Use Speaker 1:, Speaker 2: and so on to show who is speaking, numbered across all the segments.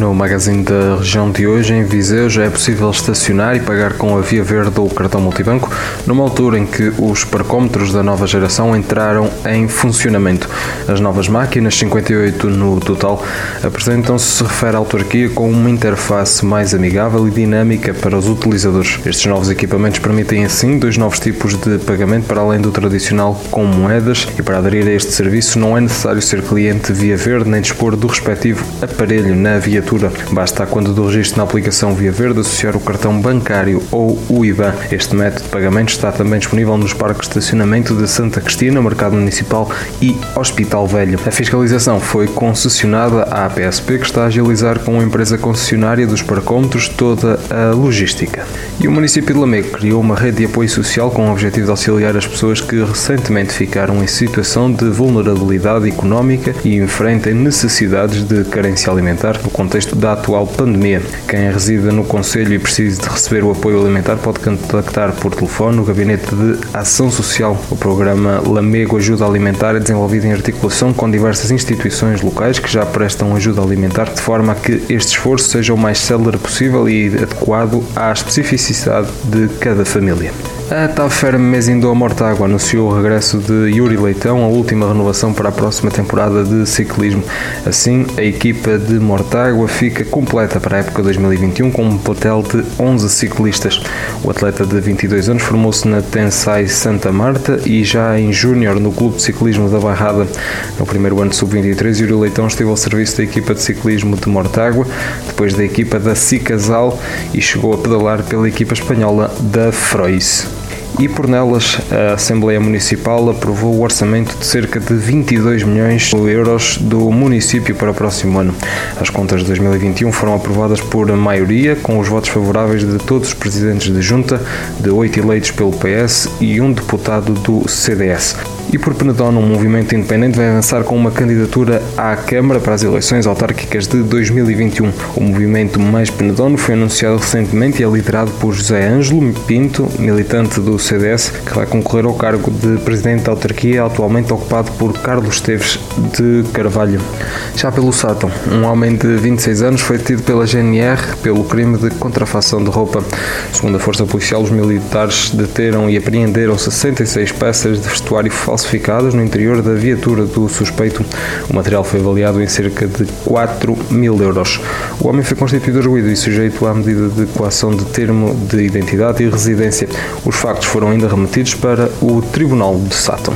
Speaker 1: No magazine da região de hoje, em Viseu, já é possível estacionar e pagar com a Via Verde ou o cartão multibanco, numa altura em que os parcómetros da nova geração entraram em funcionamento. As novas máquinas, 58 no total, apresentam-se, se refere à autarquia, com uma interface mais amigável e dinâmica para os utilizadores. Estes novos equipamentos permitem, assim, dois novos tipos de pagamento para além do tradicional com moedas e para aderir a este serviço não é necessário ser cliente Via Verde nem dispor do respectivo aparelho na viatura viatura. Basta, quando do registro na aplicação Via Verde, associar o cartão bancário ou o IBAN. Este método de pagamento está também disponível nos parques de estacionamento de Santa Cristina, Mercado Municipal e Hospital Velho. A fiscalização foi concessionada à PSP, que está a agilizar com a empresa concessionária dos parcómetros toda a logística. E o município de Lamego criou uma rede de apoio social com o objetivo de auxiliar as pessoas que recentemente ficaram em situação de vulnerabilidade económica e enfrentem necessidades de carência alimentar no contexto da atual pandemia. Quem resida no Conselho e precisa de receber o apoio alimentar pode contactar por telefone o Gabinete de Ação Social. O programa Lamego Ajuda Alimentar é desenvolvido em articulação com diversas instituições locais que já prestam ajuda alimentar de forma a que este esforço seja o mais célere possível e adequado à especificidade de cada família. A Tafer Mezindo Mortágua anunciou o regresso de Yuri Leitão, a última renovação para a próxima temporada de ciclismo. Assim, a equipa de Mortágua fica completa para a época 2021 com um plantel de 11 ciclistas. O atleta de 22 anos formou-se na Tensai Santa Marta e já em Júnior no Clube de Ciclismo da Barrada. No primeiro ano de sub-23, Yuri Leitão esteve ao serviço da equipa de ciclismo de Mortágua, depois da equipa da Cicasal e chegou a pedalar pela equipa espanhola da Frois e por nelas a Assembleia Municipal aprovou o orçamento de cerca de 22 milhões de euros do município para o próximo ano. As contas de 2021 foram aprovadas por maioria, com os votos favoráveis de todos os presidentes de junta, de oito eleitos pelo PS e um deputado do CDS. E por Penedono, um movimento independente vai avançar com uma candidatura à Câmara para as eleições autárquicas de 2021. O movimento Mais Penedono foi anunciado recentemente e é liderado por José Ângelo Pinto, militante do CDS, que vai concorrer ao cargo de presidente da autarquia, atualmente ocupado por Carlos Esteves de Carvalho. Já pelo Sátão, um homem de 26 anos foi detido pela GNR pelo crime de contrafação de roupa. Segundo a Força Policial, os militares deteram e apreenderam 66 peças de vestuário falso falsificadas no interior da viatura do suspeito. O material foi avaliado em cerca de 4 mil euros. O homem foi constituído arguído e sujeito à medida de coação de termo de identidade e residência. Os factos foram ainda remetidos para o Tribunal de Sátão.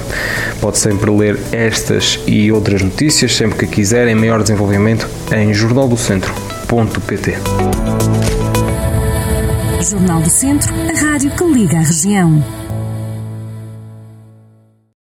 Speaker 1: Pode sempre ler estas e outras notícias sempre que quiser em maior desenvolvimento em jornaldocentro.pt.
Speaker 2: Jornal do Centro, a rádio que liga a região.